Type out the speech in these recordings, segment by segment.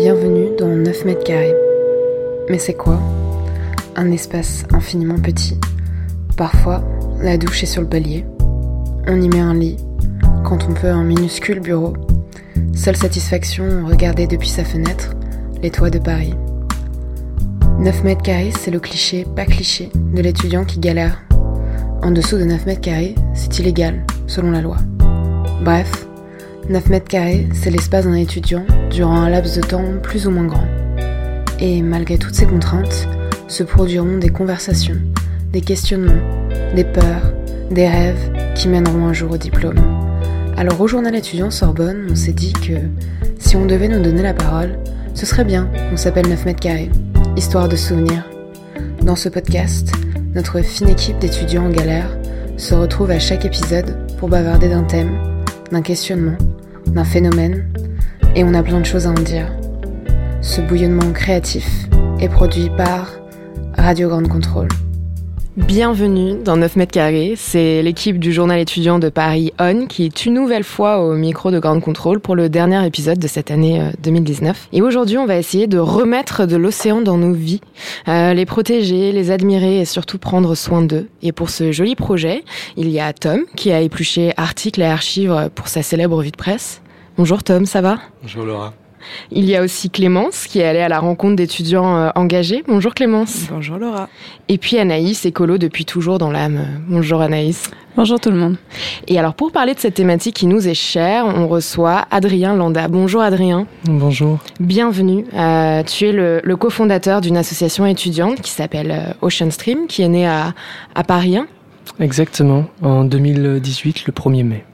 Bienvenue dans 9 mètres carrés. Mais c'est quoi? Un espace infiniment petit. Parfois, la douche est sur le palier. On y met un lit, quand on peut un minuscule bureau. Seule satisfaction, regarder depuis sa fenêtre les toits de Paris. 9 mètres carrés, c'est le cliché, pas cliché, de l'étudiant qui galère. En dessous de 9 mètres carrés, c'est illégal, selon la loi. Bref, 9 mètres carrés, c'est l'espace d'un étudiant durant un laps de temps plus ou moins grand. Et malgré toutes ces contraintes, se produiront des conversations, des questionnements, des peurs, des rêves qui mèneront un jour au diplôme. Alors au journal étudiant Sorbonne, on s'est dit que si on devait nous donner la parole, ce serait bien qu'on s'appelle 9 mètres carrés, histoire de souvenirs. Dans ce podcast, notre fine équipe d'étudiants en galère se retrouve à chaque épisode pour bavarder d'un thème, d'un questionnement, d'un phénomène, et on a plein de choses à en dire. Ce bouillonnement créatif est produit par Radio Grande Contrôle. Bienvenue dans 9 mètres carrés, c'est l'équipe du journal étudiant de Paris On qui est une nouvelle fois au micro de Grande Contrôle pour le dernier épisode de cette année 2019. Et aujourd'hui on va essayer de remettre de l'océan dans nos vies, euh, les protéger, les admirer et surtout prendre soin d'eux. Et pour ce joli projet, il y a Tom qui a épluché articles et archives pour sa célèbre vie de presse. Bonjour Tom, ça va? Bonjour Laura. Il y a aussi Clémence qui est allée à la rencontre d'étudiants euh, engagés. Bonjour Clémence. Bonjour Laura. Et puis Anaïs, écolo depuis toujours dans l'âme. Bonjour Anaïs. Bonjour tout le monde. Et alors pour parler de cette thématique qui nous est chère, on reçoit Adrien Landa. Bonjour Adrien. Bonjour. Bienvenue. Euh, tu es le, le cofondateur d'une association étudiante qui s'appelle euh, Ocean Stream, qui est née à, à Paris 1. Exactement, en 2018, le 1er mai.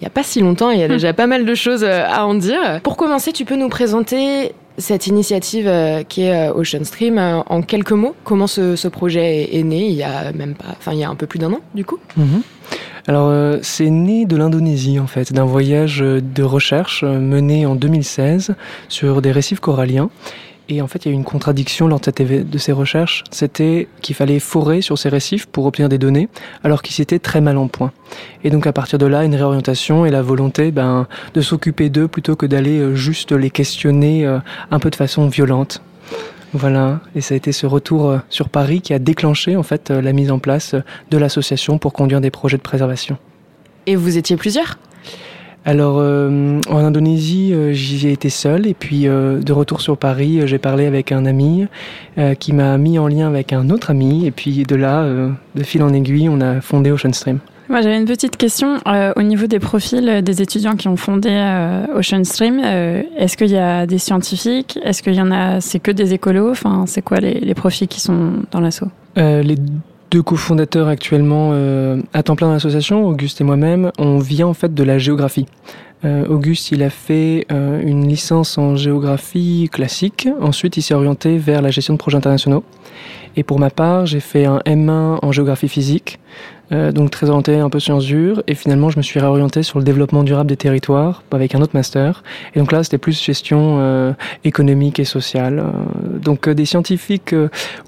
Il n'y a pas si longtemps, il y a déjà pas mal de choses euh, à en dire. Pour commencer, tu peux nous présenter cette initiative euh, qui est Ocean Stream en quelques mots. Comment ce, projet est né il y a même pas, enfin il y a un peu plus d'un an du coup? -hmm. Alors euh, c'est né de l'Indonésie en fait, d'un voyage de recherche mené en 2016 sur des récifs coralliens. Et en fait, il y a eu une contradiction lors de ces recherches. C'était qu'il fallait forer sur ces récifs pour obtenir des données, alors qu'ils étaient très mal en point. Et donc, à partir de là, une réorientation et la volonté ben, de s'occuper d'eux plutôt que d'aller juste les questionner un peu de façon violente. Voilà, et ça a été ce retour sur Paris qui a déclenché en fait la mise en place de l'association pour conduire des projets de préservation. Et vous étiez plusieurs? Alors euh, en Indonésie, euh, j'y ai été seul et puis euh, de retour sur Paris, j'ai parlé avec un ami qui m'a mis en lien avec un autre ami et puis de là, de fil en aiguille, on a fondé Ocean Stream. Moi, j'avais une petite question au niveau des profils des étudiants qui ont fondé Ocean Stream. Est-ce qu'il y a des scientifiques? Est-ce qu'il y en a C'est que des écolos? Enfin, c'est quoi les, les, profils qui sont dans l'assaut? Les deux cofondateurs actuellement euh, à temps plein dans l'association, Auguste et moi-même, on vient en fait de la géographie. Euh, Auguste, il a fait euh, une licence en géographie classique. Ensuite, il s'est orienté vers la gestion de projets internationaux. Et pour ma part, j'ai fait un M1 en géographie physique, euh, donc très orienté un peu sciences dures. Et finalement, je me suis réorienté sur le développement durable des territoires avec un autre master. Et donc là, c'était plus gestion euh, économique et sociale. Euh, donc des scientifiques,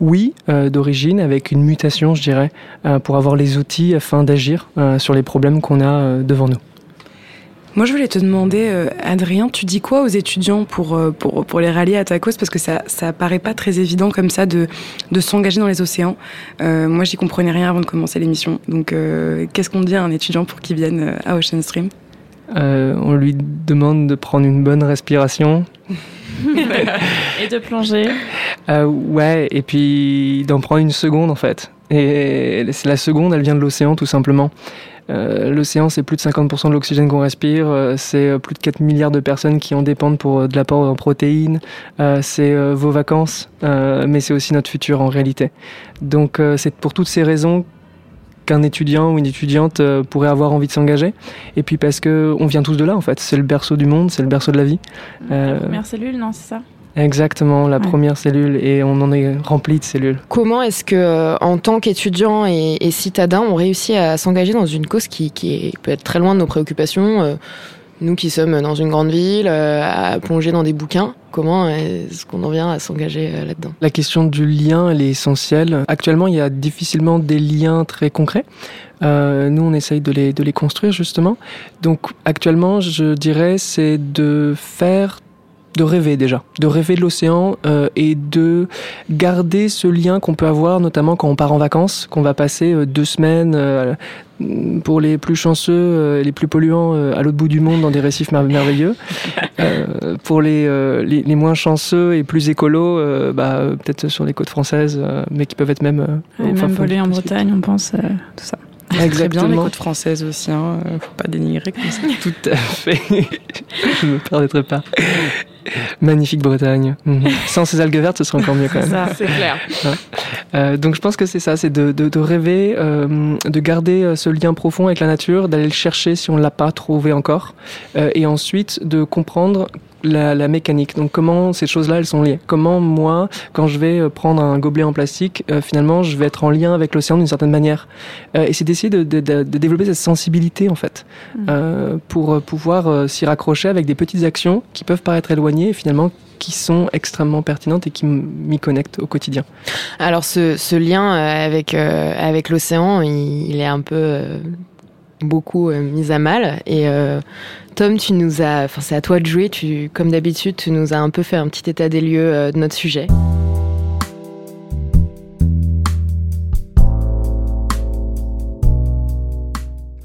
oui, d'origine, avec une mutation, je dirais, pour avoir les outils afin d'agir sur les problèmes qu'on a devant nous. Moi, je voulais te demander, euh, Adrien, tu dis quoi aux étudiants pour, euh, pour, pour les rallier à ta cause? Parce que ça, ça paraît pas très évident comme ça de, de s'engager dans les océans. Euh, moi, j'y comprenais rien avant de commencer l'émission. Donc, euh, qu'est-ce qu'on dit à un étudiant pour qu'il vienne à Ocean Stream? On lui demande de prendre une bonne respiration. et de plonger. ouais, et puis d'en prendre une seconde en fait. Et la seconde, elle vient de l'océan tout simplement. Euh, L'océan, c'est plus de 50% de l'oxygène qu'on respire. Euh, c'est plus de 4 milliards de personnes qui en dépendent pour de l'apport en protéines. Euh, c'est vos vacances, mais c'est aussi notre futur en réalité. Donc c'est pour toutes ces raisons qu'un étudiant ou une étudiante pourrait avoir envie de s'engager. Et puis parce que on vient tous de là en fait. C'est le berceau du monde, c'est le berceau de la vie. La première cellule, non, c'est ça? Exactement, la première cellule et on en est rempli de cellules. Comment est-ce que, euh, en tant qu'étudiant et, citadin, on réussit à s'engager dans une cause qui, qui, peut être très loin de nos préoccupations euh, Nous qui sommes dans une grande ville, euh, à plonger dans des bouquins, comment est-ce qu'on en vient à s'engager là-dedans? La question du lien, elle est essentielle. Actuellement, il y a difficilement des liens très concrets. nous, on essaye de les, de les construire justement. Donc, actuellement, je dirais, c'est de faire de rêver déjà, de rêver de l'océan euh, et de garder ce lien qu'on peut avoir, notamment quand on part en vacances, qu'on va passer euh, deux semaines euh, pour les plus chanceux, les plus polluants, à l'autre bout du monde dans des récifs merveilleux. pour les, les, moins chanceux et plus écolos, bah, peut-être sur les côtes françaises, mais qui peuvent être même... même pollués en Bretagne, on pense, tout ça. Exactement. Très bien les côtes françaises aussi, hein. faut pas dénigrer comme ça. Tout à fait. Je ne me permettrai pas. Magnifique Bretagne. Mhm. Sans ces algues vertes, ce serait encore mieux quand même. Ça, c'est clair. Euh, donc je pense que c'est ça, c'est de, de, de, rêver, euh, de garder euh, ce lien profond avec la nature, d'aller le chercher si on ne l'a pas trouvé encore, euh, et ensuite de comprendre la, la, mécanique. Donc comment ces choses-là, elles sont liées? Comment moi, quand je vais euh, prendre un gobelet en plastique, euh, finalement, je vais être en lien avec l'océan d'une certaine manière? Euh, et c'est d'essayer de, de, de, développer cette sensibilité, en fait, mmh. euh, pour pouvoir s'y raccrocher avec des petites actions qui peuvent paraître éloignées et finalement qui sont extrêmement pertinentes et qui m'y connectent au quotidien. Alors ce, ce lien avec, avec l'océan, il, il, est un peu beaucoup mis à mal et Tom, tu nous as, enfin c'est à toi de jouer. Tu, comme d'habitude, tu nous as un peu fait un petit état des lieux euh, de notre sujet.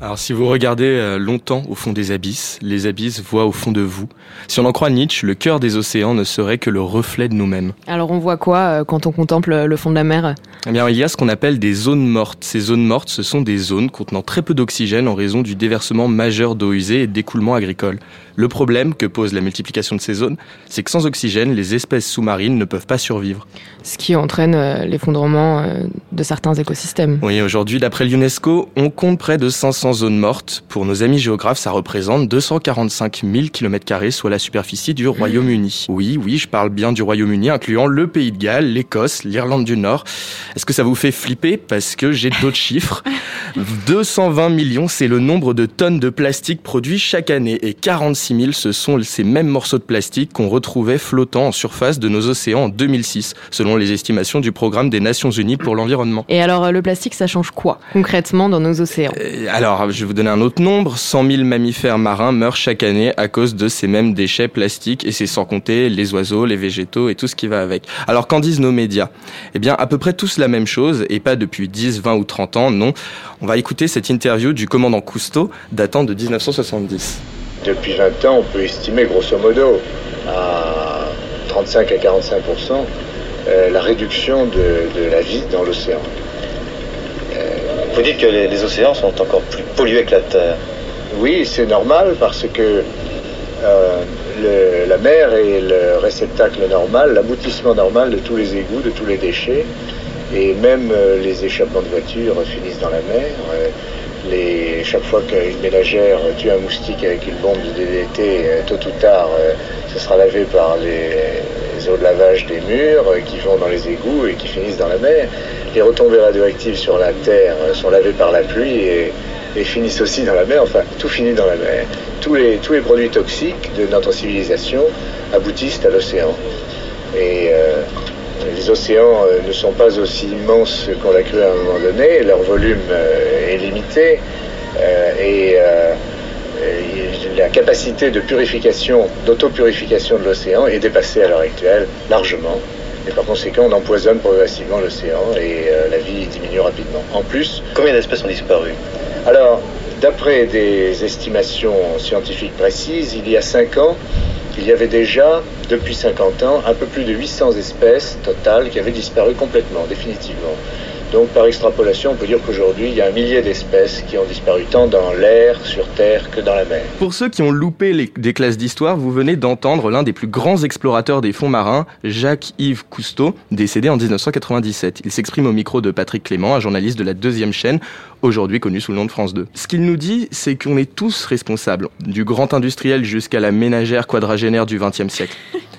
Alors si vous regardez euh, longtemps au fond des abysses, les abysses voient au fond de vous. Si on en croit Nietzsche, le cœur des océans ne serait que le reflet de nous-mêmes. Alors on voit quoi euh, quand on contemple le fond de la mer? Eh bien il y a ce qu'on appelle des zones mortes. Ces zones mortes, ce sont des zones contenant très peu d'oxygène en raison du déversement majeur d'eau usée et d'écoulement agricole. Le problème que pose la multiplication de ces zones, c'est que sans oxygène, les espèces sous-marines ne peuvent pas survivre. Ce qui entraîne euh, l'effondrement euh, de certains écosystèmes. Oui, aujourd'hui, d'après l'UNESCO, on compte près de 500 zones mortes. Pour nos amis géographes, ça représente 245 000 km, soit la superficie du Royaume-Uni. Oui, oui, je parle bien du Royaume-Uni, incluant le Pays de Galles, l'Écosse, l'Irlande du Nord. Est-ce que ça vous fait flipper? Parce que j'ai d'autres chiffres. 220 millions, c'est le nombre de tonnes de plastique produits chaque année et 46 ce sont ces mêmes morceaux de plastique qu'on retrouvait flottant en surface de nos océans en 2006, selon les estimations du programme des Nations Unies pour l'environnement. Et alors, euh, le plastique, ça change quoi concrètement dans nos océans? Euh, Alors, je vais vous donner un autre nombre. 100 000 mammifères marins meurent chaque année à cause de ces mêmes déchets plastiques, et c'est sans compter les oiseaux, les végétaux et tout ce qui va avec. Alors, qu'en disent nos médias? Eh bien, à peu près tous la même chose, et pas depuis 10, 20 ou 30 ans, non. On va écouter cette interview du commandant Cousteau, datant de 1970. Depuis 20 ans, on peut estimer grosso modo à 35 à 45% euh, la réduction de, la vie dans l'océan. Euh, Vous dites que les, océans sont encore plus pollués que la Terre. Oui, c'est normal parce que euh, la mer est le réceptacle normal, l'aboutissement normal de tous les égouts, de tous les déchets. Et même les échappements de voitures finissent dans la mer chaque fois qu'une ménagère tue un moustique avec une bombe de DDT, euh, tôt ou tard, euh, ce sera lavé par les, eaux de lavage des murs euh, qui vont dans les égouts et qui finissent dans la mer. Les retombées radioactives sur la Terre sont lavées par la pluie et, finissent aussi dans la mer. Enfin, tout finit dans la mer. Tous les, produits toxiques de notre civilisation aboutissent à l'océan. Et les océans euh, ne sont pas aussi immenses qu'on l'a cru à un moment donné, leur volume euh, est limité euh, et la capacité de purification, d'autopurification de l'océan est dépassée à l'heure actuelle largement. Et par conséquent, on empoisonne progressivement l'océan et la vie diminue rapidement. En plus... Combien d'espèces ont disparu? Alors, d'après des estimations scientifiques précises, il y a 5 ans, il y avait déjà, depuis 50 ans, un peu plus de 800 espèces totales qui avaient disparu complètement, définitivement. Donc par extrapolation, on peut dire qu'aujourd'hui, il y a un millier d'espèces qui ont disparu tant dans l'air, sur Terre, que dans la mer. Pour ceux qui ont loupé les, des classes d'histoire, vous venez d'entendre l'un des plus grands explorateurs des fonds marins, Jacques-Yves Cousteau, décédé en 1997. Il s'exprime au micro de Patrick Clément, un journaliste de la deuxième chaîne, aujourd'hui connu sous le nom de France 2. Ce qu'il nous dit, c'est qu'on est tous responsables, du grand industriel jusqu'à la ménagère quadragénaire du XXe siècle.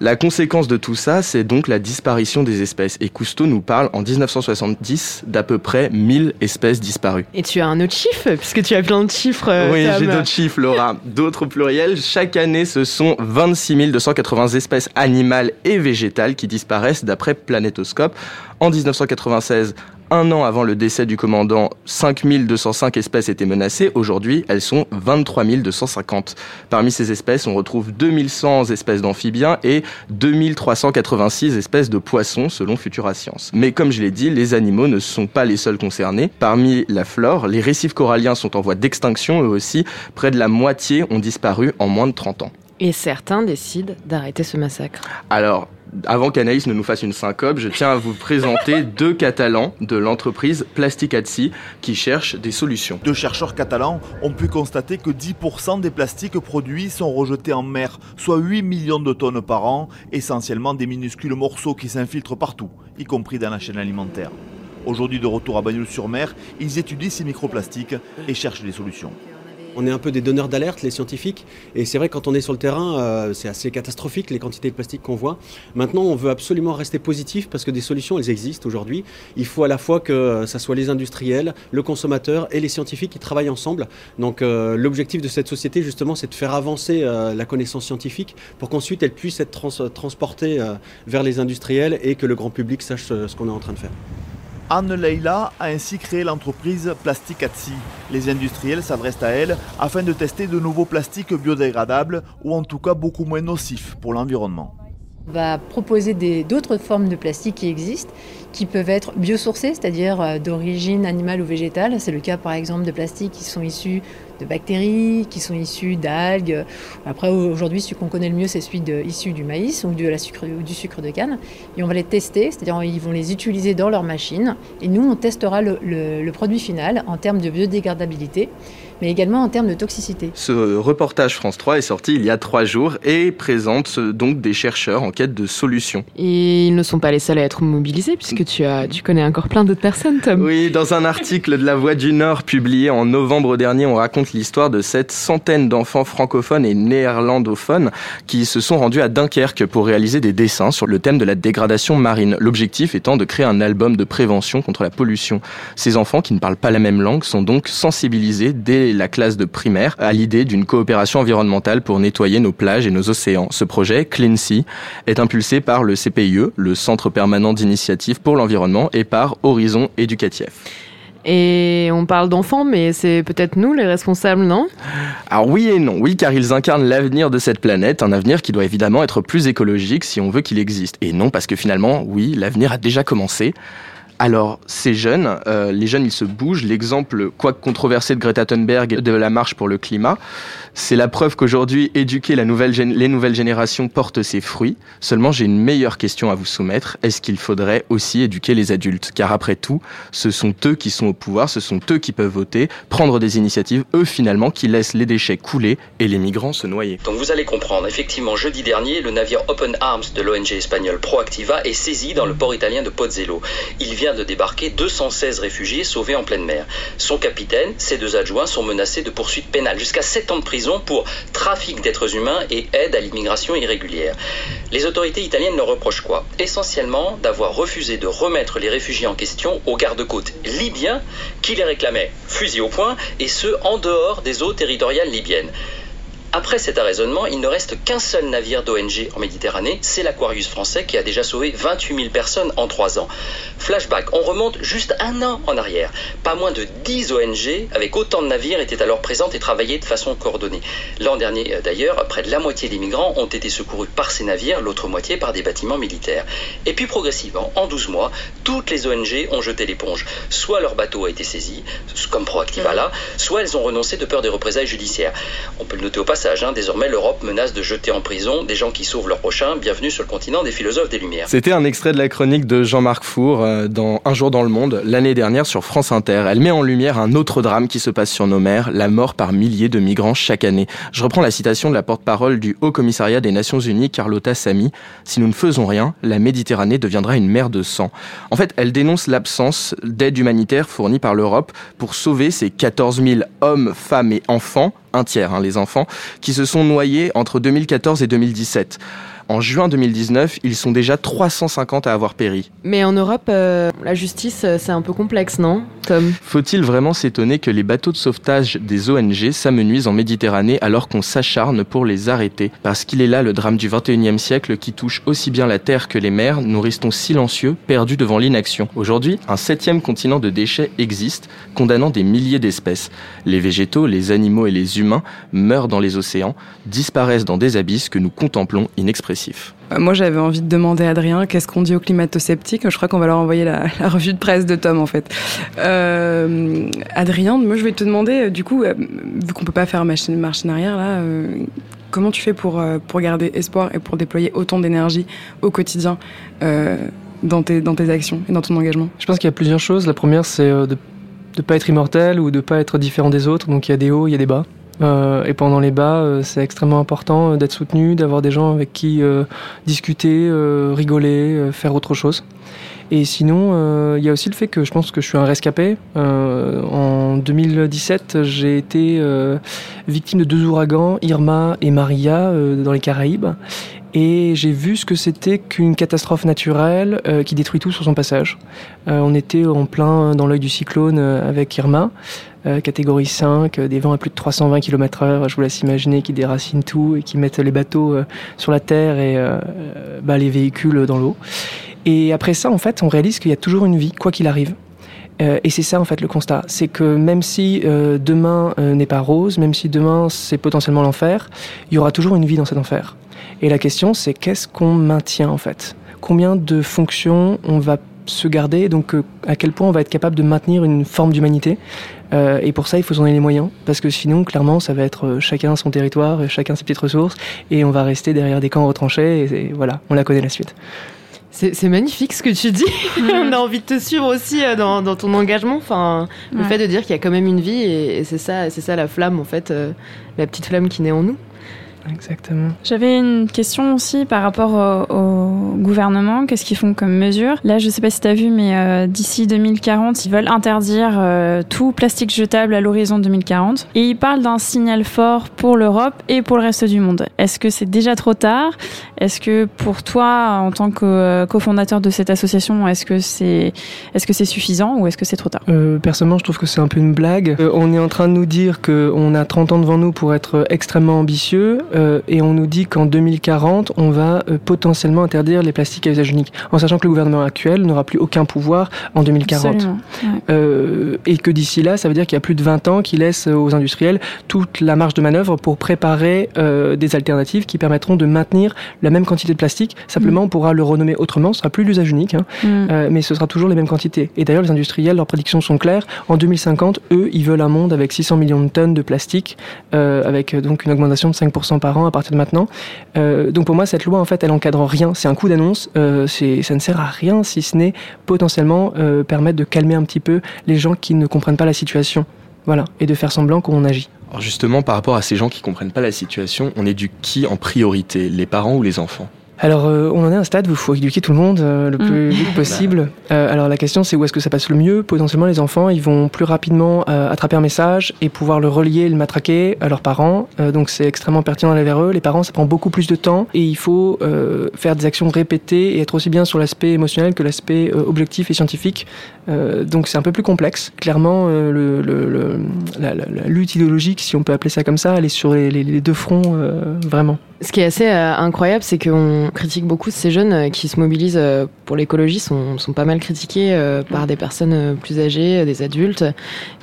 La conséquence de tout ça, c'est donc la disparition des espèces. Et Cousteau nous parle en 1970 d'à peu près 1000 espèces disparues. Et tu as un autre chiffre, puisque tu as plein de chiffres. euh, Oui, j'ai d'autres chiffres, Laura. D'autres pluriels. Chaque année, ce sont 26 280 espèces animales et végétales qui disparaissent d'après Planétoscope. En 1996, un an avant le décès du commandant, 5205 espèces étaient menacées. Aujourd'hui, elles sont 23 250. Parmi ces espèces, on retrouve 2100 espèces d'amphibiens et 2386 espèces de poissons, selon Futura Science. Mais comme je l'ai dit, les animaux ne sont pas les seuls concernés. Parmi la flore, les récifs coralliens sont en voie d'extinction eux aussi. Près de la moitié ont disparu en moins de 30 ans. Et certains décident d'arrêter ce massacre. Alors, avant qu'Anaïs ne nous fasse une syncope, je tiens à vous présenter deux Catalans de l'entreprise Plasticatsi qui cherchent des solutions. Deux chercheurs catalans ont pu constater que 10% des plastiques produits sont rejetés en mer, soit 8 millions de tonnes par an, essentiellement des minuscules morceaux qui s'infiltrent partout, y compris dans la chaîne alimentaire. Aujourd'hui de retour à Bagnols-sur-Mer, ils étudient ces microplastiques et cherchent des solutions. On est un peu des donneurs d'alerte, les scientifiques. Et c'est vrai, quand on est sur le terrain, euh, c'est assez catastrophique les quantités de plastique qu'on voit. Maintenant, on veut absolument rester positif parce que des solutions, elles existent aujourd'hui. Il faut à la fois que ça soit les industriels, le consommateur et les scientifiques qui travaillent ensemble. Donc, euh, l'objectif de cette société, justement, c'est de faire avancer euh, la connaissance scientifique pour qu'ensuite elle puisse être trans- transportée euh, vers les industriels et que le grand public sache euh, ce qu'on est en train de faire. Anne Leila a ainsi créé l'entreprise Plasticatsi. Les industriels s'adressent à elle afin de tester de nouveaux plastiques biodégradables ou en tout cas beaucoup moins nocifs pour l'environnement. On va proposer d'autres formes de plastique qui existent, qui peuvent être biosourcées, c'est-à-dire euh, d'origine animale ou végétale. C'est le cas par exemple de plastiques qui sont issus de bactéries, qui sont issus d'algues. Après aujourd'hui, celui qu'on connaît le mieux, c'est celui de, issu du maïs ou, de la sucre, ou du sucre de canne. Et on va les tester, c'est-à-dire ils vont les utiliser dans leur machine. Et nous, on testera le produit final en termes de biodégradabilité, mais également en termes de toxicité. Ce reportage France 3 est sorti il y a trois jours et présente donc des chercheurs en quête de solutions. Et ils ne sont pas les seuls à être mobilisés, puisque tu, as, tu connais encore plein d'autres personnes, Tom. Oui, dans un article de La Voix du Nord publié en novembre dernier, on raconte l'histoire de cette centaine d'enfants francophones et néerlandophones qui se sont rendus à Dunkerque pour réaliser des dessins sur le thème de la dégradation marine. L'objectif étant de créer un album de prévention contre la pollution. Ces enfants qui ne parlent pas la même langue sont donc sensibilisés dès la classe de primaire à l'idée d'une coopération environnementale pour nettoyer nos plages et nos océans. Ce projet, Clean Sea, est impulsé par le CPIE, le Centre permanent d'initiative pour l'environnement, et par Horizon Éducatif. Et on parle d'enfants, mais c'est peut-être nous les responsables, non? Alors oui et non, oui car ils incarnent l'avenir de cette planète, un avenir qui doit évidemment être plus écologique si on veut qu'il existe. Et non parce que finalement, oui, l'avenir a déjà commencé. Alors, ces jeunes, euh, les jeunes, ils se bougent. L'exemple, quoique controversé de Greta Thunberg de la marche pour le climat, c'est la preuve qu'aujourd'hui, éduquer la nouvelle les nouvelles générations porte ses fruits. Seulement, j'ai une meilleure question à vous soumettre. Est-ce qu'il faudrait aussi éduquer les adultes? Car après tout, ce sont eux qui sont au pouvoir, ce sont eux qui peuvent voter, prendre des initiatives, eux finalement, qui laissent les déchets couler et les migrants se noyer. Donc vous allez comprendre, effectivement, jeudi dernier, le navire Open Arms de l'ONG espagnole Proactiva est saisi dans le port italien de vient de débarquer 216 réfugiés sauvés en pleine mer. Son capitaine, ses deux adjoints sont menacés de poursuites pénales, jusqu'à 7 ans de prison pour trafic d'êtres humains et aide à l'immigration irrégulière. Les autorités italiennes leur reprochent quoi? Essentiellement d'avoir refusé de remettre les réfugiés en question aux gardes-côtes libyens qui les réclamaient fusil au poing et ce en dehors des eaux territoriales libyennes. Après cet arraisonnement, il ne reste qu'un seul navire d'ONG en Méditerranée, c'est l'Aquarius français qui a déjà sauvé 28 000 personnes en 3 ans. Flashback, on remonte juste un an en arrière. Pas moins de 10 ONG avec autant de navires étaient alors présentes et travaillaient de façon coordonnée. L'an dernier euh, d'ailleurs, près de la moitié des migrants ont été secourus par ces navires, l'autre moitié par des bâtiments militaires. Et puis progressivement, en 12 mois, toutes les ONG ont jeté l'éponge. Soit leur bateau a été saisi, comme Proactiva là, soit elles ont renoncé de peur des représailles judiciaires. On peut le noter au passage Hein. Désormais, l'Europe menace de jeter en prison des gens qui sauvent leur prochain. Bienvenue sur le continent des philosophes des Lumières. C'était un extrait de la chronique de Jean-Marc Four euh, dans Un jour dans le monde, l'année dernière sur France Inter. Elle met en lumière un autre drame qui se passe sur nos mers, la mort par milliers de migrants chaque année. Je reprends la citation de la porte-parole du Haut Commissariat des Nations Unies, Carlotta Sami. Si nous ne faisons rien, la Méditerranée deviendra une mer de sang. En fait, elle dénonce l'absence d'aide humanitaire fournie par l'Europe pour sauver ces 14 000 hommes, femmes et enfants, un tiers hein, les enfants, qui se sont noyés entre 2014 et 2017. En juin 2019, ils sont déjà 350 à avoir péri. Mais en Europe, euh, la justice, euh, c'est un peu complexe, non, Tom? Faut-il vraiment s'étonner que les bateaux de sauvetage des ONG s'amenuisent en Méditerranée alors qu'on s'acharne pour les arrêter? Parce qu'il est là le drame du 21e siècle qui touche aussi bien la terre que les mers, nous restons silencieux, perdus devant l'inaction. Aujourd'hui, un septième continent de déchets existe, condamnant des milliers d'espèces. Les végétaux, les animaux et les humains meurent dans les océans, disparaissent dans des abysses que nous contemplons inexpressiblement. Euh, moi, j'avais envie de demander à Adrien qu'est-ce qu'on dit aux climato-sceptiques. Je crois qu'on va leur envoyer la, revue de presse de Tom, en fait. Euh, Adrien, moi, je vais te demander, euh, du coup, vu qu'on peut pas faire marche, marche en arrière, là, comment tu fais pour, pour garder espoir et pour déployer autant d'énergie au quotidien dans, tes, dans tes actions et dans ton engagement? Je pense qu'il y a plusieurs choses. La première, c'est de ne pas être immortel ou de ne pas être différent des autres. Donc, il y a des hauts, il y a des bas. Euh, et pendant les bas, euh, c'est extrêmement important euh, d'être soutenu, d'avoir des gens avec qui discuter, rigoler, faire autre chose. Et sinon, il y a aussi le fait que je pense que je suis un rescapé. en 2017, j'ai été victime de deux ouragans, Irma et Maria, dans les Caraïbes. Et j'ai vu ce que c'était qu'une catastrophe naturelle qui détruit tout sur son passage. on était en plein dans l'œil du cyclone avec Irma. Euh, catégorie 5, euh, des vents à plus de 320 km heure, je vous laisse imaginer, qui déracinent tout et qui mettent les bateaux euh, sur la terre et bah, les véhicules dans l'eau. Et après ça, en fait, on réalise qu'il y a toujours une vie, quoi qu'il arrive. et c'est ça en fait le constat, c'est que même si demain n'est pas rose, même si demain c'est potentiellement l'enfer, il y aura toujours une vie dans cet enfer. Et la question c'est qu'est-ce qu'on maintient en fait? Combien de fonctions on va se garder, donc à quel point on va être capable de maintenir une forme d'humanité? Euh, et pour ça, il faut s'en donner les moyens, parce que sinon, clairement, ça va être euh, chacun son territoire, chacun ses petites ressources, et on va rester derrière des camps retranchés, et, voilà, on la connaît la suite. C'est magnifique ce que tu dis. on a envie de te suivre aussi euh, dans, dans ton engagement. Enfin, le fait de dire qu'il y a quand même une vie et, c'est ça, c'est ça la flamme en fait, la petite flamme qui naît en nous. Exactement. J'avais une question aussi par rapport au, gouvernement. Qu'est-ce qu'ils font comme mesure? Là, je ne sais pas si tu as vu, mais euh, d'ici 2040, ils veulent interdire euh, tout plastique jetable à l'horizon 2040. Et ils parlent d'un signal fort pour l'Europe et pour le reste du monde. Est-ce que c'est déjà trop tard? Est-ce que pour toi, en tant que euh, cofondateur de cette association, est-ce que c'est est -ce c'est suffisant ou est-ce que c'est trop tard? Personnellement, je trouve que c'est un peu une blague. on est en train de nous dire qu'on a 30 ans devant nous pour être extrêmement ambitieux. Euh, et on nous dit qu'en 2040, on va euh, potentiellement interdire les plastiques à usage unique, en sachant que le gouvernement actuel n'aura plus aucun pouvoir en 2040. Euh, et que d'ici là, ça veut dire qu'il y a plus de 20 ans qui laisse aux industriels toute la marge de manœuvre pour préparer des alternatives qui permettront de maintenir la même quantité de plastique. Simplement, on pourra le renommer autrement, ce sera plus l'usage unique, hein, mm. mais ce sera toujours les mêmes quantités. Et d'ailleurs, les industriels, leurs prédictions sont claires. En 2050, eux, ils veulent un monde avec 600 millions de tonnes de plastique, avec donc une augmentation de 5% par à partir de maintenant. Euh, donc pour moi, cette loi, en fait, elle encadre rien. C'est un coup d'annonce. Euh, ça ne sert à rien si ce n'est potentiellement euh, permettre de calmer un petit peu les gens qui ne comprennent pas la situation. Voilà, et de faire semblant qu'on agit. Alors justement, par rapport à ces gens qui comprennent pas la situation, on éduque qui en priorité, les parents ou les enfants? Alors, euh, on en est à un stade où il faut éduquer tout le monde euh, le plus mm. vite possible. Euh, alors, la question, c'est où est-ce que ça passe le mieux? Potentiellement, les enfants, ils vont plus rapidement attraper un message et pouvoir le relier, le matraquer à leurs parents. donc, c'est extrêmement pertinent d'aller vers eux. Les parents, ça prend beaucoup plus de temps et il faut faire des actions répétées et être aussi bien sur l'aspect émotionnel que l'aspect objectif et scientifique. donc, c'est un peu plus complexe. Clairement, le, le, la, lutte idéologique, si on peut appeler ça comme ça, elle est sur les, les deux fronts, vraiment. Ce qui est assez incroyable, c'est qu'on critique beaucoup ces jeunes euh, qui se mobilisent euh, pour l'écologie, sont, pas mal critiqués euh, par des personnes plus âgées, des adultes.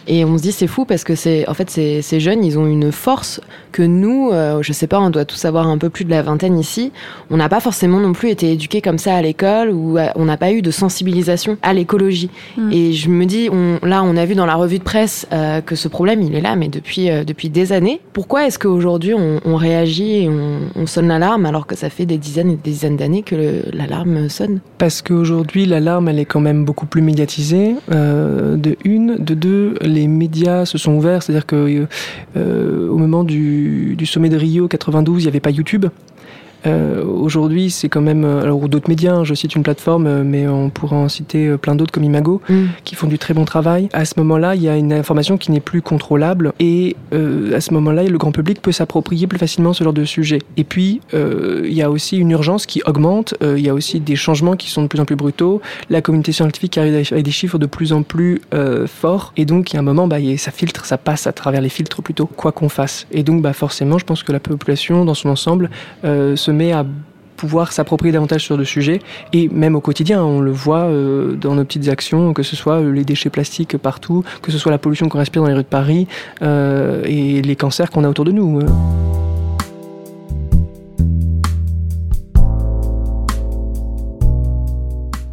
Et on se dit c'est fou parce que c'est en fait ces, ces jeunes ils ont une force que nous, euh, je sais pas, on doit tous avoir un peu plus de la vingtaine ici. On n'a pas forcément non plus été éduqués comme ça à l'école ou on n'a pas eu de sensibilisation à l'écologie. Mm. Et je me dis, on, là on a vu dans la revue de presse euh, que ce problème il est là, mais depuis euh, depuis des années. Pourquoi est-ce qu'aujourd'hui on, on réagit et on, on sonne l'alarme alors que ça fait des dizaines et des dizaines d'années que l'alarme sonne? Parce qu'aujourd'hui, l'alarme, elle est quand même beaucoup plus médiatisée. euh, de une, de deux, les médias se sont ouverts. C'est-à-dire que euh, au moment du sommet de Rio 92, il n'y avait pas YouTube. Euh, Aujourd'hui, c'est quand même, euh, alors ou d'autres médias, hein, je cite une plateforme, euh, mais on pourra en citer plein d'autres comme Imago, Mm. qui font du très bon travail. À ce moment-là, il y a une information qui n'est plus contrôlable, et euh, à ce moment-là, le grand public peut s'approprier plus facilement ce genre de sujet. Et puis, euh, il y a aussi une urgence qui augmente, il y a aussi des changements qui sont de plus en plus brutaux, la communauté scientifique arrive avec des chiffres de plus en plus forts, et donc il y a un moment, bah, ça filtre, ça passe à travers les filtres plutôt, quoi qu'on fasse. Et donc, bah, forcément, je pense que la population, dans son ensemble, se à pouvoir s'approprier davantage sur le sujet. Et même au quotidien on le voit euh, dans nos petites actions que ce soit euh, les déchets plastiques partout que ce soit la pollution qu'on respire dans les rues de Paris euh, et les cancers qu'on a autour de nous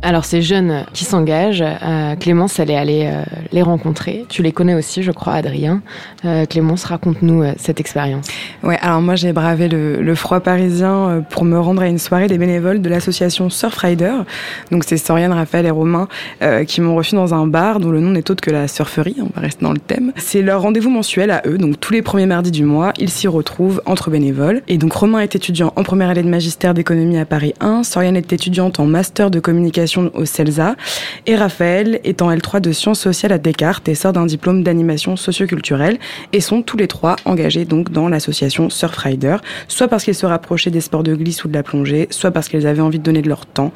Alors ces jeunes qui s'engagent, euh, Clémence, elle est allée euh, les rencontrer. Tu les connais aussi, je crois, Adrien. Euh, Clémence, raconte-nous euh, cette expérience. Ouais, alors moi j'ai bravé le, le froid parisien pour me rendre à une soirée des bénévoles de l'association Surfrider. Donc c'est Soriane, Raphaël et Romain qui m'ont reçu dans un bar dont le nom n'est autre que la surferie, on va rester dans le thème. C'est leur rendez-vous mensuel à eux, donc tous les premiers mardis du mois, ils s'y retrouvent entre bénévoles. Et donc Romain est étudiant en première année de magistère d'économie à Paris 1, Soriane est étudiante en master de communication au CELSA et Raphaël est en L3 de sciences sociales à Descartes et sort d'un diplôme d'animation socioculturelle et sont tous les trois engagés donc dans l'association Surfrider, soit parce qu'ils se rapprochaient des sports de glisse ou de la plongée, soit parce qu'ils avaient envie de donner de leur temps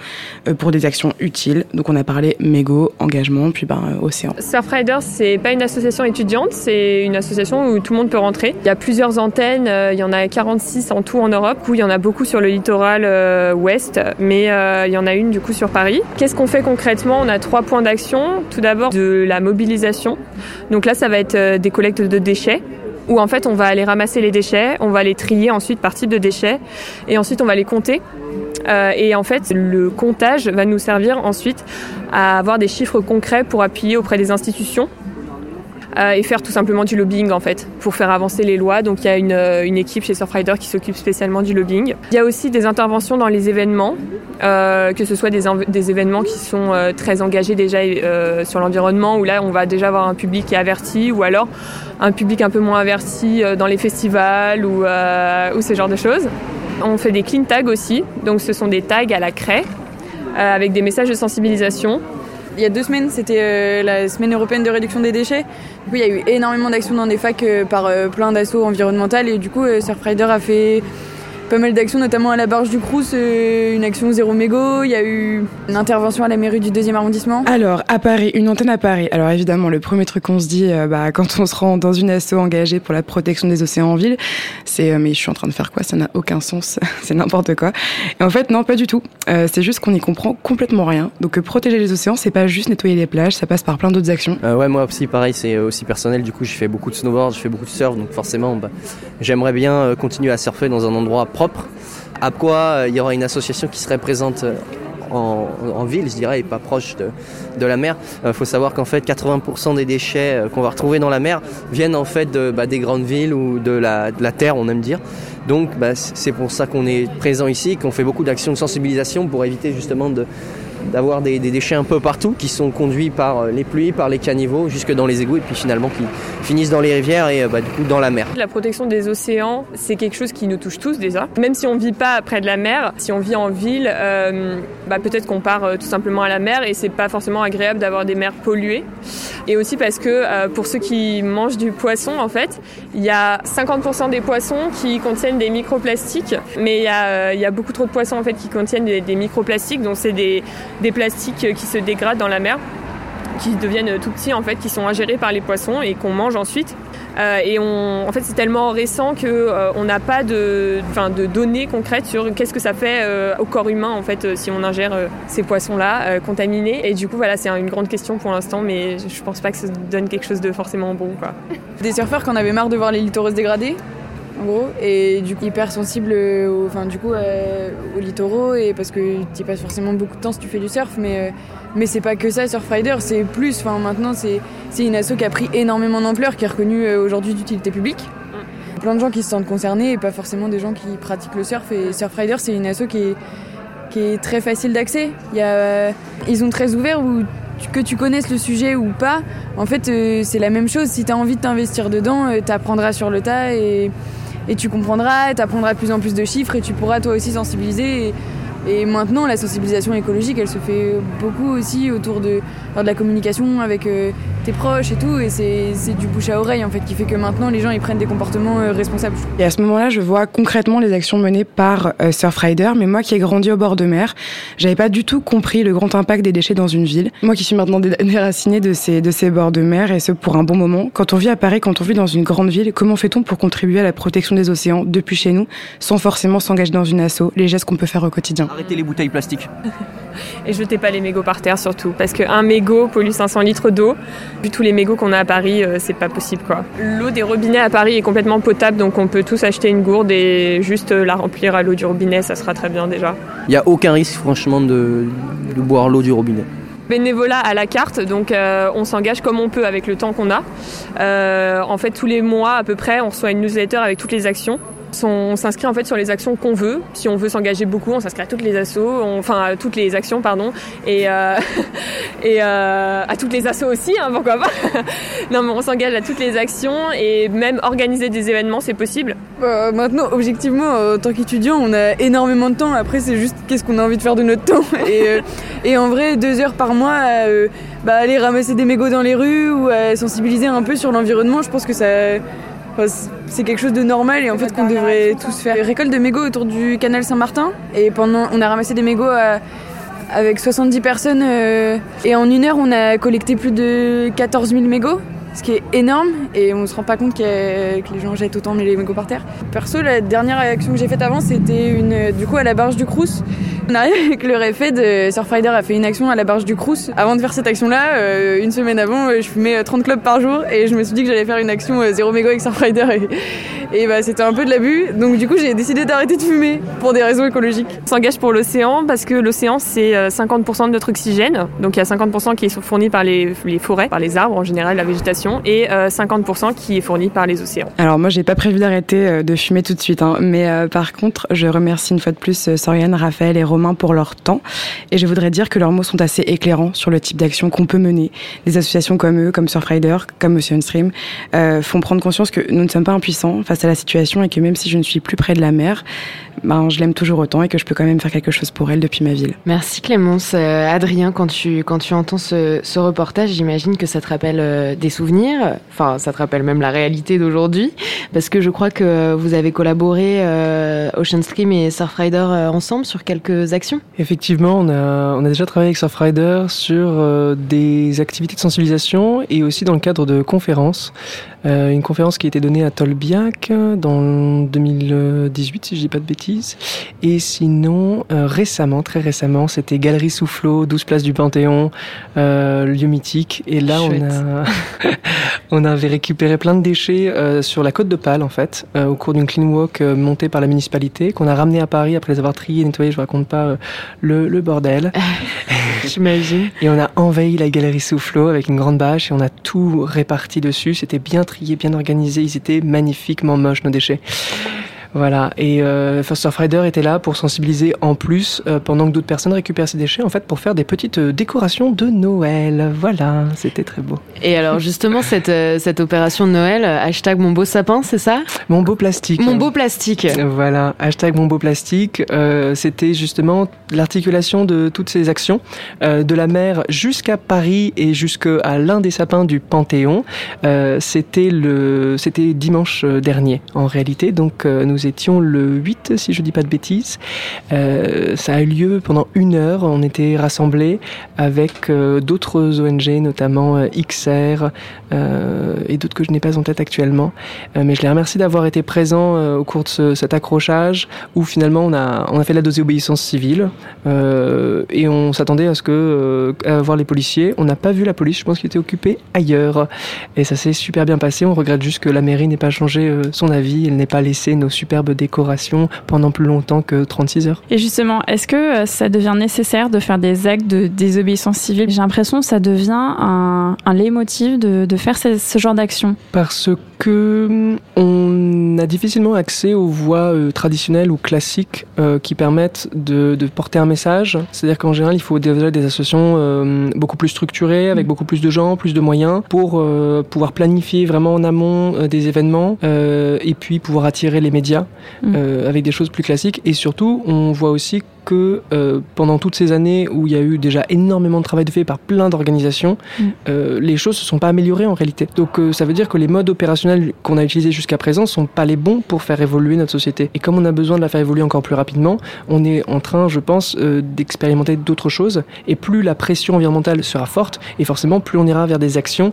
euh, pour des actions utiles. Donc on a parlé mégot, engagement, puis ben euh, océan. Surfrider, c'est pas une association étudiante, c'est une association où tout le monde peut rentrer. Il y a plusieurs antennes, euh, il y en a 46 en tout en Europe, où il y en a beaucoup sur le littoral ouest, mais il y en a une du coup sur Paris. Qu'est-ce qu'on fait concrètement? On a trois points d'action. Tout d'abord de la mobilisation. Donc là, ça va être euh, des collectes de déchets où en fait on va aller ramasser les déchets, on va les trier ensuite par type de déchets et ensuite on va les compter. Euh, et en fait, le comptage va nous servir ensuite à avoir des chiffres concrets pour appuyer auprès des institutions et faire tout simplement du lobbying en fait pour faire avancer les lois. Donc il y a une, euh, équipe chez Surfrider qui s'occupe spécialement du lobbying. Il y a aussi des interventions dans les événements, euh, que ce soit des, événements qui sont euh, très engagés déjà euh, sur l'environnement où là on va déjà avoir un public qui est averti ou alors un public un peu moins averti euh, dans les festivals ou, euh, ou ce genre de choses. On fait des clean tags aussi, donc ce sont des tags à la craie euh, avec des messages de sensibilisation. Il y a deux semaines, c'était euh, la semaine européenne de réduction des déchets. Du il y a eu énormément d'actions dans des facs euh, par euh, plein d'assauts environnementaux et du coup, Surfrider a fait pas mal d'actions, notamment à la Barge du Crous, euh, une action zéro mégot. Il y a eu une intervention à la mairie du deuxième arrondissement. Alors, à Paris, une antenne à Paris. Alors évidemment, le premier truc qu'on se dit euh, bah, quand on se rend dans une asso engagée pour la protection des océans en ville, c'est euh, mais je suis en train de faire quoi? Ça n'a aucun sens, c'est n'importe quoi. Et en fait, non, pas du tout. Euh, c'est juste qu'on n'y comprend complètement rien. Donc euh, protéger les océans, c'est pas juste nettoyer les plages, ça passe par plein d'autres actions. Euh, ouais, moi aussi, pareil, c'est aussi personnel. Du coup, je fais beaucoup de snowboard, je fais beaucoup de surf, donc forcément, bah, j'aimerais bien euh, continuer à surfer dans un endroit propre. À quoi euh, il y aura une association qui serait présente euh, en, ville, je dirais, et pas proche de, la mer. Il faut savoir qu'en fait, 80% des déchets euh, qu'on va retrouver dans la mer viennent en fait bah, des grandes villes ou de la, de la terre, on aime dire. Donc, bah, c'est pour ça qu'on est présent ici, qu'on fait beaucoup d'actions de sensibilisation pour éviter justement de d'avoir des, déchets un peu partout qui sont conduits par euh, les pluies, par les caniveaux, jusque dans les égouts et puis finalement qui finissent dans les rivières et bah, du coup dans la mer. La protection des océans, c'est quelque chose qui nous touche tous déjà. Même si on vit pas près de la mer, si on vit en ville, euh, bah, peut-être qu'on part euh, tout simplement à la mer et c'est pas forcément agréable d'avoir des mers polluées. Et aussi parce que euh, pour ceux qui mangent du poisson, en fait, il y a 50% des poissons qui contiennent des microplastiques, mais il y a, il y a beaucoup trop de poissons en fait qui contiennent des, des microplastiques, donc c'est des, des plastiques qui se dégradent dans la mer qui deviennent tout petits en fait, qui sont ingérés par les poissons et qu'on mange ensuite. et on, en fait, c'est tellement récent que on n'a pas de, de données concrètes sur qu'est-ce que ça fait au corps humain en fait si on ingère ces poissons-là contaminés. Et du coup, voilà, c'est une grande question pour l'instant, mais je pense pas que ça donne quelque chose de forcément bon. Des surfeurs qui en avaient marre de voir les littoraux se en gros, et du coup hyper sensible au, enfin, du coup, euh, aux littoraux, et parce que tu passes forcément beaucoup de temps si tu fais du surf, mais, euh, mais c'est pas que ça, Surfrider, c'est plus, enfin maintenant c'est, une asso qui a pris énormément d'ampleur, qui est reconnue euh, aujourd'hui d'utilité publique. Mm. Plein de gens qui se sentent concernés, et pas forcément des gens qui pratiquent le surf, et Surfrider c'est une asso qui est, qui est très facile d'accès. Il a, ils ont très ouvert où que tu connaisses le sujet ou pas, en fait, c'est la même chose. Si tu as envie de t'investir dedans, tu apprendras sur le tas et, et tu comprendras, tu apprendras de plus en plus de chiffres et tu pourras toi aussi sensibiliser. Maintenant, la sensibilisation écologique, elle se fait beaucoup aussi autour de, de la communication avec euh, tes proches et tout. Et c'est du bouche à oreille, en fait, qui fait que maintenant, les gens, ils prennent des comportements euh, responsables. Et à ce moment-là, je vois concrètement les actions menées par euh, Surfrider. Mais moi qui ai grandi au bord de mer, j'avais pas du tout compris le grand impact des déchets dans une ville. Moi qui suis maintenant déracinée de ces, de ces bords de mer, et ce pour un bon moment. Quand on vit à Paris, quand on vit dans une grande ville, comment fait-on pour contribuer à la protection des océans depuis chez nous, sans forcément s'engager dans une asso, les gestes qu'on peut faire au quotidien? Arrêtez les bouteilles plastiques. Et jetez pas les mégots par terre surtout, parce qu'un mégot pollue 500 litres d'eau. Vu tous les mégots qu'on a à Paris, euh, c'est pas possible quoi. L'eau des robinets à Paris est complètement potable, donc on peut tous acheter une gourde et juste euh, la remplir à l'eau du robinet, ça sera très bien déjà. Il n'y a aucun risque franchement de, boire l'eau du robinet bénévolat à la carte, donc euh, on s'engage comme on peut avec le temps qu'on a. en fait, tous les mois à peu près, on reçoit une newsletter avec toutes les actions on s'inscrit en fait sur les actions qu'on veut. Si on veut s'engager beaucoup, on s'inscrit à toutes les assos, enfin à toutes les actions, pardon, et, euh, euh, à toutes les assos aussi, hein, pourquoi pas. non, mais on s'engage à toutes les actions et même organiser des événements, c'est possible. Bah, maintenant, objectivement, en tant qu'étudiant, on a énormément de temps. Après, c'est juste qu'est-ce qu'on a envie de faire de notre temps. Et, euh, et en vrai, deux heures par mois, bah, aller ramasser des mégots dans les rues ou sensibiliser un peu sur l'environnement, je pense que ça c'est quelque chose de normal et en fait qu'on devrait tous faire. Récolte de mégots autour du canal Saint-Martin et pendant on a ramassé des mégots avec 70 personnes euh, et en une heure on a collecté plus de 14 000 mégots ce qui est énorme et on se rend pas compte que les gens jettent autant les mégots par terre. Perso, la dernière action que j'ai faite avant, c'était du coup à la barge du Crous. On arrive avec le réfet de Surfrider a fait une action à la barge du Crous. Avant de faire cette action-là, euh, une semaine avant, je fumais 30 clubs par jour et je me suis dit que j'allais faire une action euh, zéro mégot avec Surfrider et, et bah, c'était un peu de l'abus. Donc du coup, j'ai décidé d'arrêter de fumer pour des raisons écologiques. On s'engage pour l'océan parce que l'océan, c'est 50% euh, de notre oxygène. Donc il y a 50% qui est fourni par les, les, forêts, par les arbres en général, la végétation, et 50% euh, qui est fourni par les océans. Alors moi, j'ai pas prévu d'arrêter euh, de fumer tout de suite. Hein. Mais par contre, je remercie une fois de plus Soriane, Raphaël et Romain pour leur temps. Et je voudrais dire que leurs mots sont assez éclairants sur le type d'action qu'on peut mener. Des associations comme eux, comme Surfrider, comme Ocean Stream, font prendre conscience que nous ne sommes pas impuissants face à la situation et que même si je ne suis plus près de la mer, ben, je l'aime toujours autant et que je peux quand même faire quelque chose pour elle depuis ma ville. Merci Clémence. Euh, Adrien, quand tu, quand tu entends ce, ce reportage, j'imagine que ça te rappelle euh, des souvenirs, enfin ça te rappelle même la réalité d'aujourd'hui, parce que je crois que vous avez collaboré euh, Ocean Stream et Surfrider ensemble sur quelques actions. Effectivement, on a, on a déjà travaillé avec Surfrider sur des activités de sensibilisation et aussi dans le cadre de conférences. Une conférence qui a été donnée à Tolbiac dans 2018, si je dis pas de bêtises. Et sinon, euh, récemment, très récemment, c'était Galerie Soufflot, 12 places du Panthéon, euh, lieu mythique. Et là, on a, on avait récupéré plein de déchets euh, sur la côte de Pâle, en fait, au cours d'une clean walk montée par la municipalité, qu'on a ramené à Paris après les avoir triés, nettoyés. Je raconte pas le, le bordel. J'imagine. Et on a envahi la Galerie Soufflot avec une grande bâche et on a tout réparti dessus. C'était bien bien organisé. Ils étaient magnifiquement moches, nos déchets. Voilà, et euh, First Rider était là pour sensibiliser en plus, euh, pendant que d'autres personnes récupèrent ces déchets, en fait, pour faire des petites euh, décorations de Noël. Voilà, c'était très beau. Et alors, justement, cette, euh, cette opération de Noël, hashtag mon beau sapin, c'est ça? Mon beau plastique. Mon beau plastique. Voilà, hashtag mon beau plastique. c'était justement l'articulation de toutes ces actions, de la mer jusqu'à Paris et jusqu'à l'un des sapins du Panthéon. c'était le, c'était dimanche dernier, en réalité. Donc, nous étions le 8, si je dis pas de bêtises. ça a eu lieu pendant une heure. On était rassemblés avec d'autres ONG, notamment XR et d'autres que je n'ai pas en tête actuellement. mais je les remercie d'avoir été présents au cours de cet accrochage où finalement on a, on a fait la désobéissance civile et on s'attendait à ce que à voir les policiers. On n'a pas vu la police, je pense qu'il était occupé ailleurs. Et ça s'est super bien passé. On regrette juste que la mairie n'ait pas changé euh, son avis, elle n'ait pas laissé nos superbes décorations pendant plus longtemps que 36 heures. Et justement, est-ce que euh, ça devient nécessaire de faire des actes de désobéissance civile? J'ai l'impression que ça devient un, un leitmotiv de, de faire ce, ce genre d'action. Parce que hum, on a difficilement accès aux voies euh, traditionnelles ou classiques qui permettent de, de, porter un message. C'est-à-dire qu'en général, il faut déjà des associations beaucoup plus structurées, avec mm. beaucoup plus de gens, plus de moyens, pour pouvoir planifier vraiment en amont euh, des événements euh, et puis pouvoir attirer les médias mm. euh, avec des choses plus classiques. Et surtout, on voit aussi que euh, pendant toutes ces années où il y a eu déjà énormément de travail de fait par plein d'organisations, mm. euh, les choses se sont pas améliorées en réalité. Donc euh, ça veut dire que les modes opérationnels qu'on a utilisés jusqu'à présent sont pas les bons pour faire évoluer notre société. Et comme on a besoin de la faire évoluer encore plus rapidement, on est en train, je pense, d'expérimenter d'autres choses. Et plus la pression environnementale sera forte, et forcément plus on ira vers des actions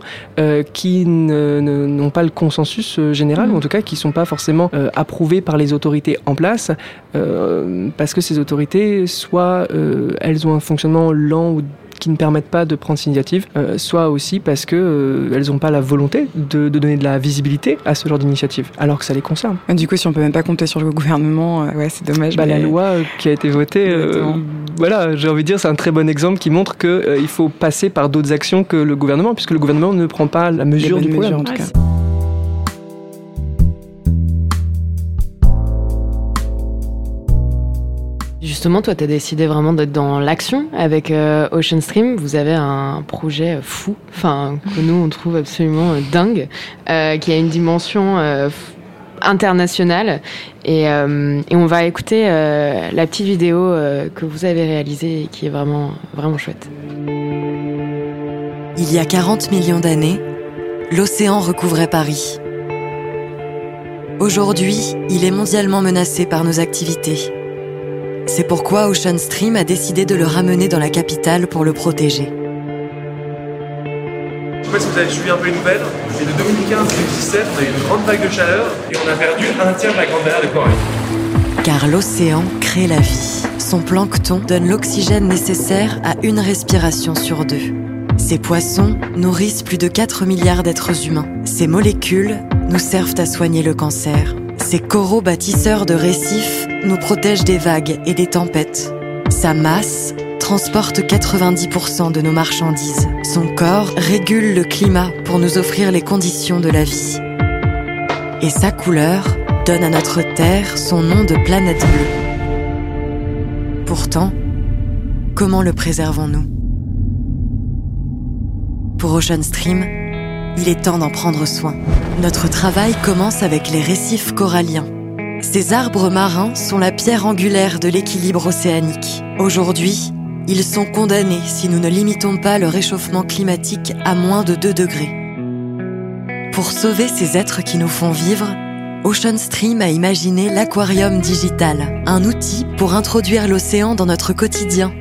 qui n'ont pas le consensus général, mm. ou en tout cas qui sont pas forcément approuvées par les autorités en place, parce que ces autorités soit euh, elles ont un fonctionnement lent ou qui ne permettent pas de prendre ces initiatives, euh, soit aussi parce que euh, elles n'ont pas la volonté de, donner de la visibilité à ce genre d'initiative, alors que ça les concerne. Du coup, si on peut même pas compter sur le gouvernement, ouais, c'est dommage. Bah, La loi qui a été votée, voilà, j'ai envie de dire, c'est un très bon exemple qui montre qu'il il faut passer par d'autres actions que le gouvernement, puisque le gouvernement ne prend pas la mesure du problème. en tout cas. Toi, tu as décidé vraiment d'être dans l'action avec euh, Ocean Stream. Vous avez un projet fou, enfin, que nous, on trouve absolument euh, dingue, euh, qui a une dimension internationale. Et, et, on va écouter la petite vidéo que vous avez réalisée et qui est vraiment, vraiment chouette. Il y a 40 millions d'années, l'océan recouvrait Paris. Aujourd'hui, il est mondialement menacé par nos activités. C'est pourquoi Ocean Stream a décidé de le ramener dans la capitale pour le protéger. Je sais pas si vous avez suivi un peu les nouvelles, mais de 2015 à 2017, on a eu une grande vague de chaleur et on a perdu un tiers de la grande barrière de corail. Car l'océan crée la vie. Son plancton donne l'oxygène nécessaire à une respiration sur deux. Ces poissons nourrissent plus de 4 milliards d'êtres humains. Ces molécules nous servent à soigner le cancer. Ces coraux bâtisseurs de récifs nous protègent des vagues et des tempêtes. Sa masse transporte 90% de nos marchandises. Son corps régule le climat pour nous offrir les conditions de la vie. Et sa couleur donne à notre Terre son nom de planète bleue. Pourtant, comment le préservons-nous? Pour Ocean Stream, il est temps d'en prendre soin. Notre travail commence avec les récifs coralliens ces arbres marins sont la pierre angulaire de l'équilibre océanique. Aujourd'hui, ils sont condamnés si nous ne limitons pas le réchauffement climatique à moins de 2 degrés. Pour sauver ces êtres qui nous font vivre, Ocean Stream a imaginé l'aquarium digital, un outil pour introduire l'océan dans notre quotidien,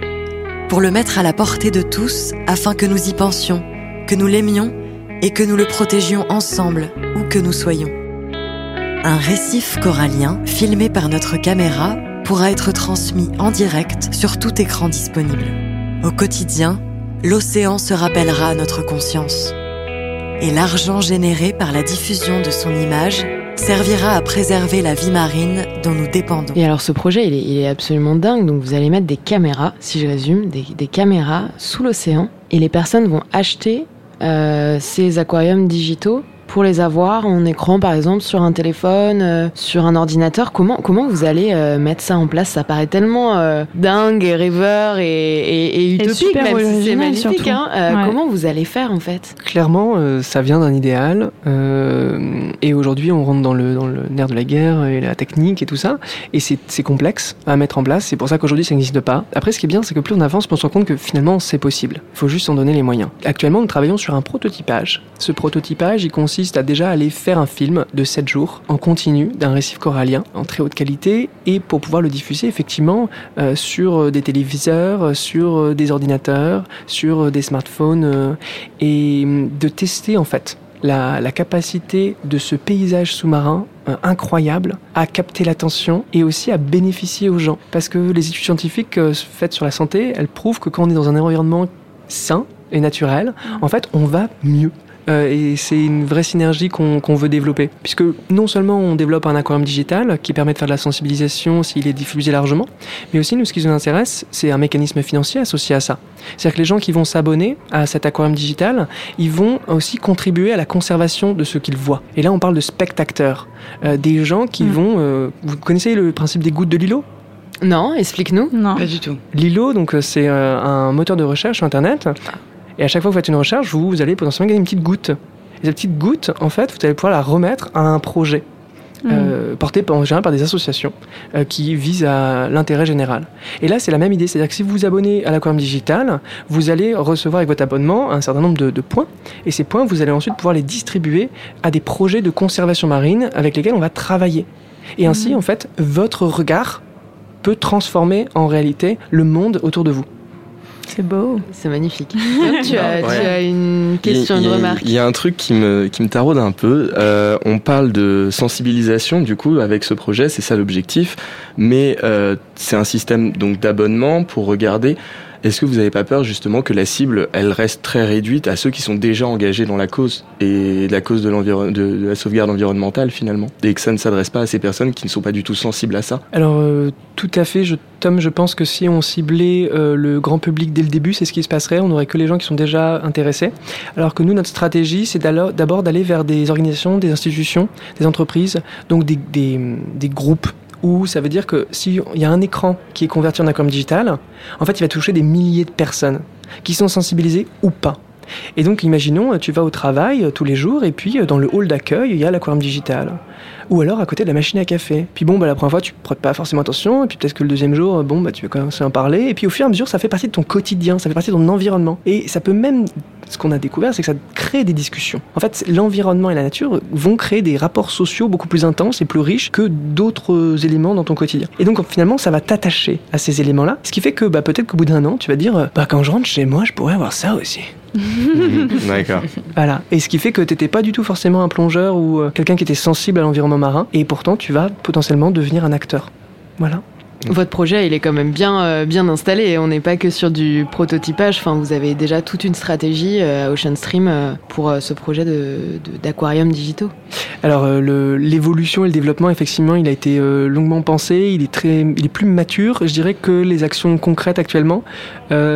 pour le mettre à la portée de tous afin que nous y pensions, que nous l'aimions et que nous le protégions ensemble, où que nous soyons un récif corallien filmé par notre caméra pourra être transmis en direct sur tout écran disponible. Au quotidien, l'océan se rappellera à notre conscience. Et l'argent généré par la diffusion de son image servira à préserver la vie marine dont nous dépendons. Et alors ce projet, il est, absolument dingue. Donc vous allez mettre des caméras, si je résume, des, caméras sous l'océan. Et les personnes vont acheter ces aquariums digitaux pour les avoir en écran, par exemple, sur un téléphone, euh, sur un ordinateur Comment, comment vous allez euh, mettre ça en place? Ça paraît tellement euh, dingue et rêveur et, et, utopique, même si c'est magnifique. Hein. Comment vous allez faire, en fait? Clairement, ça vient d'un idéal. et aujourd'hui, on rentre dans le, dans le nerf de la guerre et la technique et tout ça. Et c'est complexe à mettre en place. C'est pour ça qu'aujourd'hui, ça n'existe pas. Après, ce qui est bien, c'est que plus on avance, plus on se rend compte que finalement, c'est possible. Il faut juste en donner les moyens. Actuellement, nous travaillons sur un prototypage. Ce prototypage, il consiste consiste à déjà aller faire un film de 7 jours en continu d'un récif corallien en très haute qualité et pour pouvoir le diffuser effectivement euh, sur des téléviseurs, sur des ordinateurs, sur des smartphones et de tester en fait la, capacité de ce paysage sous-marin euh, incroyable à capter l'attention et aussi à bénéficier aux gens. Parce que les études scientifiques euh, faites sur la santé, elles prouvent que quand on est dans un environnement sain et naturel, en fait, on va mieux. Euh, et c'est une vraie synergie qu'on veut développer. Puisque non seulement on développe un aquarium digital qui permet de faire de la sensibilisation s'il est diffusé largement, mais aussi nous ce qui nous intéresse, c'est un mécanisme financier associé à ça. C'est-à-dire que les gens qui vont s'abonner à cet aquarium digital, ils vont aussi contribuer à la conservation de ce qu'ils voient. Et là on parle de spectateurs, euh, des gens qui mm. vont... Euh, vous connaissez le principe des gouttes de Lilo? Non, explique-nous. Non, pas du tout. Lilo, donc c'est un moteur de recherche sur Internet et à chaque fois que vous faites une recherche, vous, allez potentiellement gagner une petite goutte. Et cette petite goutte, en fait, vous allez pouvoir la remettre à un projet. Mmh. Euh, porté en général par des associations euh, qui visent à l'intérêt général. Et là, c'est la même idée, c'est-à-dire que si vous vous abonnez à l'aquarium digital, vous allez recevoir avec votre abonnement un certain nombre de, de, points, et ces points, vous allez ensuite pouvoir les distribuer à des projets de conservation marine avec lesquels on va travailler. Et ainsi, mmh. en fait, votre regard peut transformer en réalité le monde autour de vous. C'est beau. C'est magnifique. tu, as, une question, une remarque Il y a un truc qui me, qui me taraude un peu. Euh, on parle de sensibilisation, du coup, avec ce projet, c'est ça l'objectif. Mais euh, c'est un système donc d'abonnement pour regarder est-ce que vous n'avez pas peur justement que la cible, elle reste très réduite à ceux qui sont déjà engagés dans la cause et la cause de, de la sauvegarde environnementale finalement? Et que ça ne s'adresse pas à ces personnes qui ne sont pas du tout sensibles à ça? Alors euh, tout à fait, je, Tom, je pense que si on ciblait euh, le grand public dès le début, c'est ce qui se passerait, on n'aurait que les gens qui sont déjà intéressés. Alors que nous, notre stratégie, c'est d'abord d'aller vers des organisations, des institutions, des entreprises, donc des, des, des groupes où ça veut dire que s'il y a un écran qui est converti en aquarium digital, en fait, il va toucher des milliers de personnes qui sont sensibilisées ou pas. Et donc, imaginons, tu vas au travail euh, tous les jours et puis euh, dans le hall d'accueil, il y a l'aquarium digital. Ou alors à côté de la machine à café. Puis bon, bah, la première fois, tu ne prêtes pas forcément attention. Et puis peut-être que le deuxième jour, euh, bon, bah, tu vas commencer à en parler. Et puis au fur et à mesure, ça fait partie de ton quotidien, ça fait partie de ton environnement. Et ça peut même, ce qu'on a découvert, c'est que ça crée des discussions. En fait, l'environnement et la nature vont créer des rapports sociaux beaucoup plus intenses et plus riches que d'autres éléments dans ton quotidien. Et donc finalement, ça va t'attacher à ces éléments-là. Ce qui fait que bah, peut-être qu'au bout d'un an, tu vas dire, bah, quand je rentre chez moi, je pourrais avoir ça aussi. D'accord. Voilà. Et ce qui fait que tu n'étais pas du tout forcément un plongeur ou euh, quelqu'un qui était sensible à l'environnement marin. Et pourtant, tu vas potentiellement devenir un acteur. Voilà. Votre projet, il est quand même bien, euh, bien installé. On n'est pas que sur du prototypage. Enfin, vous avez déjà toute une stratégie euh, à Ocean Stream euh, pour ce projet d'aquarium de, digitaux. Alors, l'évolution et le développement, effectivement, il a été longuement pensé. Il est, très, il est plus mature, je dirais, que les actions concrètes actuellement.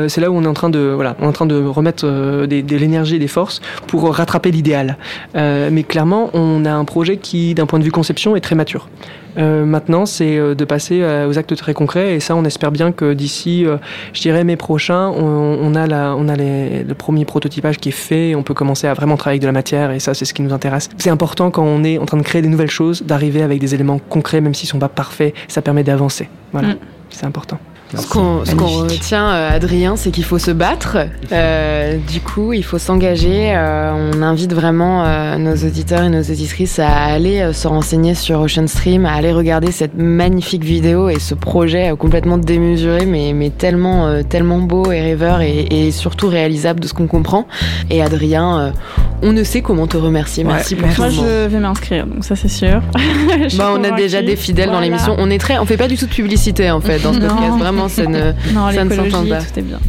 C'est là où on est en train de, voilà, on est en train de remettre de l'énergie et des forces pour rattraper l'idéal. mais clairement, on a un projet qui, d'un point de vue conception, est très mature. Euh, maintenant, c'est euh, de passer euh, aux actes très concrets. Et ça, on espère bien que d'ici, je dirais, mai prochain, on, a, la, on a le premier prototypage qui est fait. On peut commencer à vraiment travailler avec de la matière. Et ça, c'est ce qui nous intéresse. C'est important quand on est en train de créer des nouvelles choses, d'arriver avec des éléments concrets, même s'ils ne sont pas parfaits. Ça permet d'avancer. Voilà, mm. c'est important. Ce qu'on retient, euh, Adrien, c'est qu'il faut se battre. Euh, du coup, il faut s'engager. Euh, on invite vraiment nos auditeurs et nos auditrices à aller se renseigner sur Ocean Stream, à aller regarder cette magnifique vidéo et ce projet complètement démesuré, mais, mais tellement, tellement beau et rêveur et, surtout réalisable de ce qu'on comprend. Et Adrien, on ne sait comment te remercier. Merci pour Moi, je vais m'inscrire, donc ça c'est sûr. bah, on a déjà des fidèles dans l'émission. On est très, on fait pas du tout de publicité en fait dans ce podcast. Vraiment ça ne, non, ça ne s'entend pas. Tout est bien.